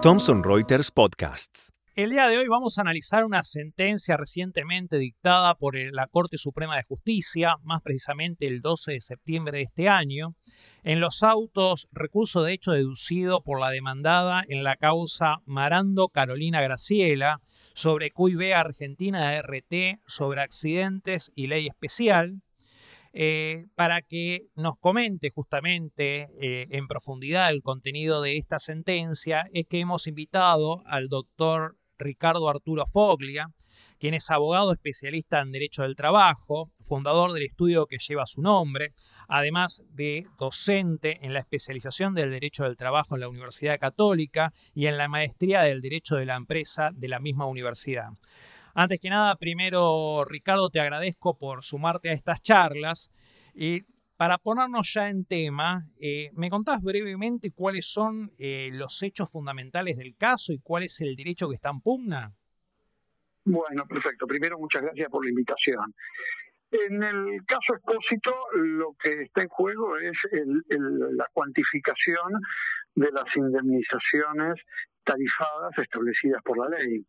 Thomson Reuters Podcasts. El día de hoy vamos a analizar una sentencia recientemente dictada por la Corte Suprema de Justicia, más precisamente el 12 de septiembre de este año, en los autos recurso de hecho deducido por la demandada en la causa Marando Carolina Graciela sobre QIB Argentina RT sobre accidentes y ley especial, eh, para que nos comente justamente eh, en profundidad el contenido de esta sentencia, es que hemos invitado al doctor Ricardo Arturo Foglia, quien es abogado especialista en Derecho del Trabajo, fundador del estudio que lleva su nombre, además de docente en la especialización del Derecho del Trabajo en la Universidad Católica y en la maestría del Derecho de la Empresa de la misma universidad. Antes que nada, primero, Ricardo, te agradezco por sumarte a estas charlas. Y para ponernos ya en tema, eh, ¿me contás brevemente cuáles son eh, los hechos fundamentales del caso y cuál es el derecho que está en pugna? Bueno, perfecto. Primero, muchas gracias por la invitación. En el caso expósito, lo que está en juego es la cuantificación de las indemnizaciones tarifadas establecidas por la ley.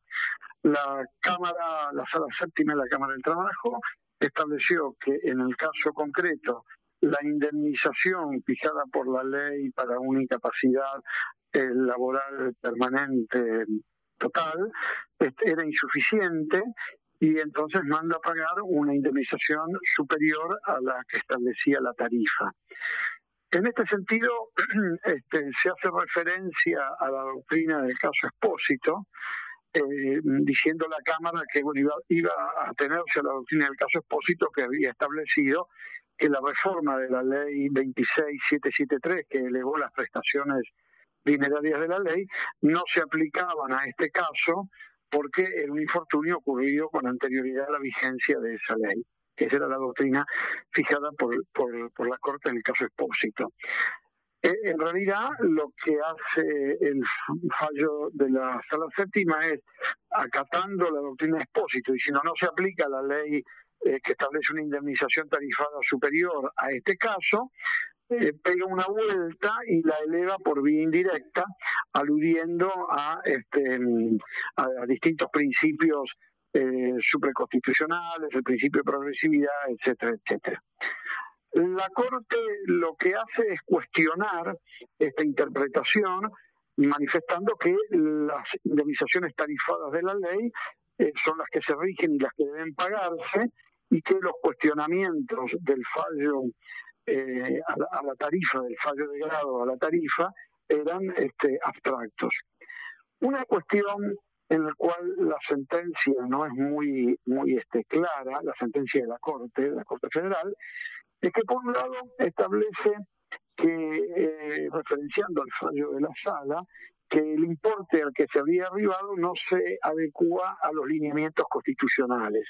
La Cámara, la Sala Séptima de la Cámara del Trabajo estableció que en el caso concreto la indemnización fijada por la ley para una incapacidad eh, laboral permanente total este, era insuficiente y entonces manda a pagar una indemnización superior a la que establecía la tarifa. En este sentido, este, se hace referencia a la doctrina del caso expósito, eh, diciendo la Cámara que iba, a tenerse la doctrina del caso expósito que había establecido que la reforma de la ley 26773, que elevó las prestaciones dinerarias de la ley, no se aplicaban a este caso porque era un infortunio ocurrido con anterioridad a la vigencia de esa ley, esa era la doctrina fijada por, por, por la Corte en el caso expósito. En realidad, lo que hace el fallo de la sala séptima es, acatando la doctrina expósito, y si no, no se aplica la ley eh, que establece una indemnización tarifada superior a este caso, eh, pega una vuelta y la eleva por vía indirecta, aludiendo a, este, a distintos principios eh, supraconstitucionales, el principio de progresividad, etcétera, etcétera. La Corte lo que hace es cuestionar esta interpretación manifestando que las indemnizaciones tarifadas de la ley eh, son las que se rigen y las que deben pagarse y que los cuestionamientos del fallo eh, a, la, tarifa, del fallo de grado a la tarifa, eran este, abstractos. Una cuestión en la cual la sentencia no es muy, muy este, clara, la sentencia de la Corte, de la Corte Federal, es que por un lado establece que, eh, referenciando al fallo de la sala, que el importe al que se había arribado no se adecua a los lineamientos constitucionales.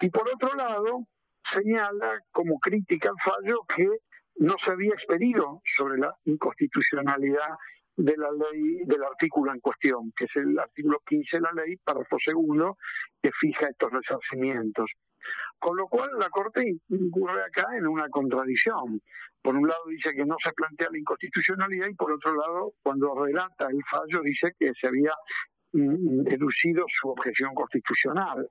Y por otro lado, señala como crítica al fallo que no se había expedido sobre la inconstitucionalidad de la ley, del artículo en cuestión, que es el artículo 15 de la ley, párrafo segundo, que fija estos resarcimientos. Con lo cual la Corte incurre acá en una contradicción. Por un lado dice que no se plantea la inconstitucionalidad y por otro lado, cuando relata el fallo, dice que se había mm, deducido su objeción constitucional.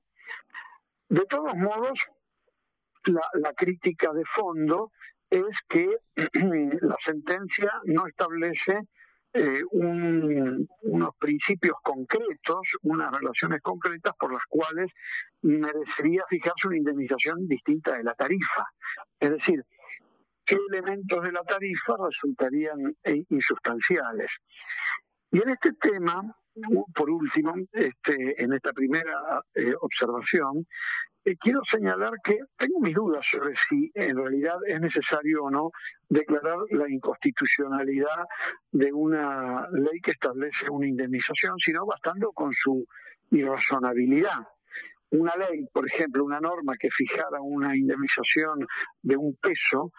De todos modos, la, crítica de fondo es que la sentencia no establece eh, unos principios concretos, unas relaciones concretas por las cuales merecería fijarse una indemnización distinta de la tarifa. Es decir, qué elementos de la tarifa resultarían eh, insustanciales. Y en este tema, por último, este, en esta primera eh, observación, eh, quiero señalar que tengo mis dudas sobre si en realidad es necesario o no declarar la inconstitucionalidad de una ley que establece una indemnización, sino bastando con su irrazonabilidad. Una ley, por ejemplo, una norma que fijara una indemnización de un peso,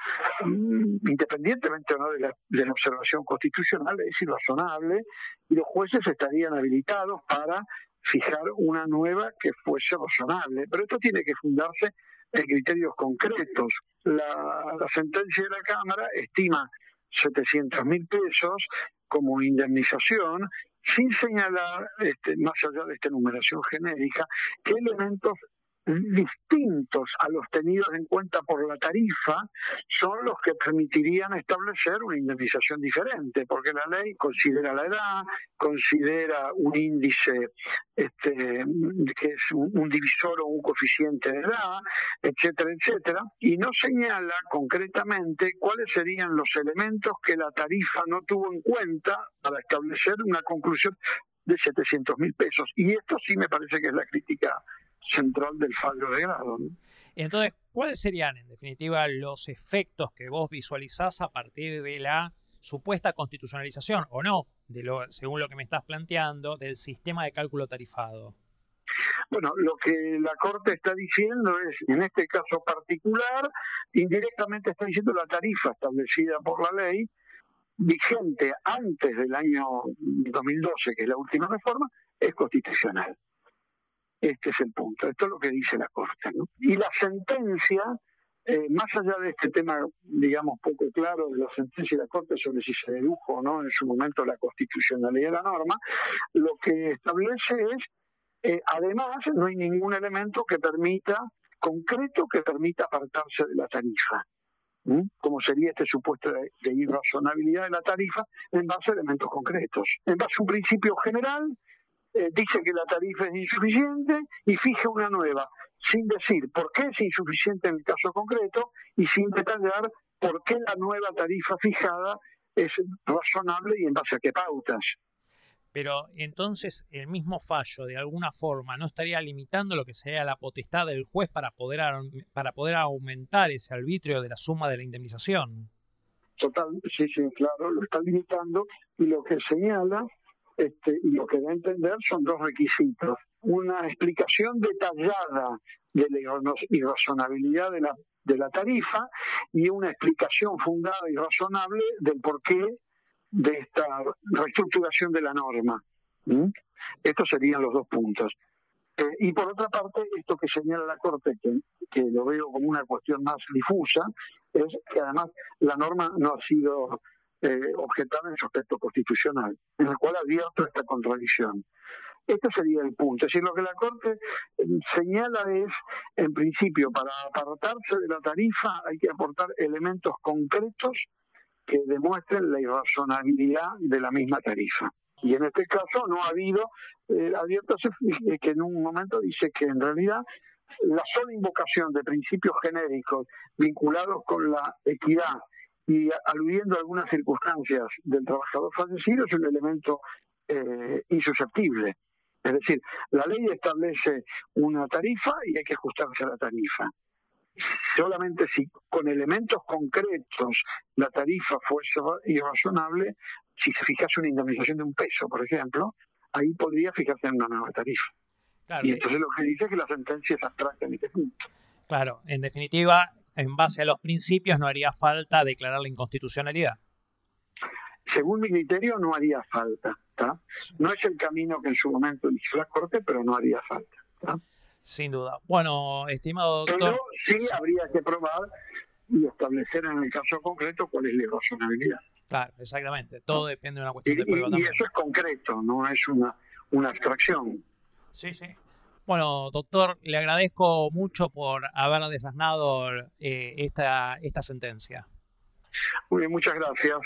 mm, independientemente o no de la, de la observación constitucional, es irrazonable y los jueces estarían habilitados para fijar una nueva que fuese razonable. Pero esto tiene que fundarse en criterios concretos. La, sentencia de la Cámara estima 700 mil pesos como indemnización sin señalar, este, más allá de esta enumeración genérica, qué elementos distintos a los tenidos en cuenta por la tarifa son los que permitirían establecer una indemnización diferente, porque la ley considera la edad, considera un índice este, que es un, divisor o un coeficiente de edad, etcétera, etcétera, y no señala concretamente cuáles serían los elementos que la tarifa no tuvo en cuenta para establecer una conclusión de 700 mil pesos. Y esto sí me parece que es la crítica central del fallo de grado. Entonces, ¿cuáles serían en definitiva los efectos que vos visualizás a partir de la supuesta constitucionalización o no, de lo, según lo que me estás planteando, del sistema de cálculo tarifado? Bueno, lo que la Corte está diciendo es, en este caso particular, indirectamente está diciendo la tarifa establecida por la ley, vigente antes del año 2012, que es la última reforma, es constitucional. Este es el punto. Esto es lo que dice la Corte. Y la sentencia, eh, más allá de este tema, digamos, poco claro de la sentencia de la Corte sobre si se dedujo o no en su momento la constitucionalidad de la norma, lo que establece es, eh, además, no hay ningún elemento que permita, concreto, que permita apartarse de la tarifa. como sería este supuesto de, irrazonabilidad de la tarifa en base a elementos concretos. En base a un principio general eh, dice que la tarifa es insuficiente y fija una nueva, sin decir por qué es insuficiente en el caso concreto y sin detallar por qué la nueva tarifa fijada es razonable y en base a qué pautas. Pero entonces el mismo fallo, de alguna forma, no estaría limitando lo que sería la potestad del juez para poder, para poder aumentar ese arbitrio de la suma de la indemnización. Total, sí, sí, claro, lo está limitando y lo que señala este, y lo que da a entender son dos requisitos. Una explicación detallada de la irrazonabilidad de la, de la tarifa y una explicación fundada y razonable del porqué de esta reestructuración de la norma. ¿Mm? Estos serían los dos puntos. Eh, y por otra parte, esto que señala la Corte, que, que lo veo como una cuestión más difusa, es que además la norma no ha sido eh, objetar en su aspecto constitucional, en el cual abierto esta contradicción. Este sería el punto. Es decir, lo que la Corte eh, señala es, en principio, para apartarse de la tarifa hay que aportar elementos concretos que demuestren la irrazonabilidad de la misma tarifa. Y en este caso no ha habido, eh, abierto que en un momento dice que en realidad la sola invocación de principios genéricos vinculados con la equidad y aludiendo a algunas circunstancias del trabajador fallecido es un elemento eh, insusceptible. Es decir, la ley establece una tarifa y hay que ajustarse a la tarifa. Solamente si con elementos concretos la tarifa fuese irrazonable, si se fijase una indemnización de un peso, por ejemplo, ahí podría fijarse en una nueva tarifa. y entonces lo que dice es que la sentencia es abstracta en este punto. Claro, en definitiva, en base a los principios no haría falta declarar la inconstitucionalidad. Según mi criterio no haría falta. No es el camino que en su momento hizo la Corte, pero no haría falta. Sin duda. Bueno, estimado doctor. Pero sí, habría que probar y establecer en el caso concreto cuál es la razonabilidad. Claro, exactamente. Todo depende de una cuestión de prueba. Y, y eso es concreto, no es una, una abstracción. Sí, sí. Bueno, doctor, le agradezco mucho por haber desasnado eh, esta, esta sentencia. Muy bien, muchas gracias.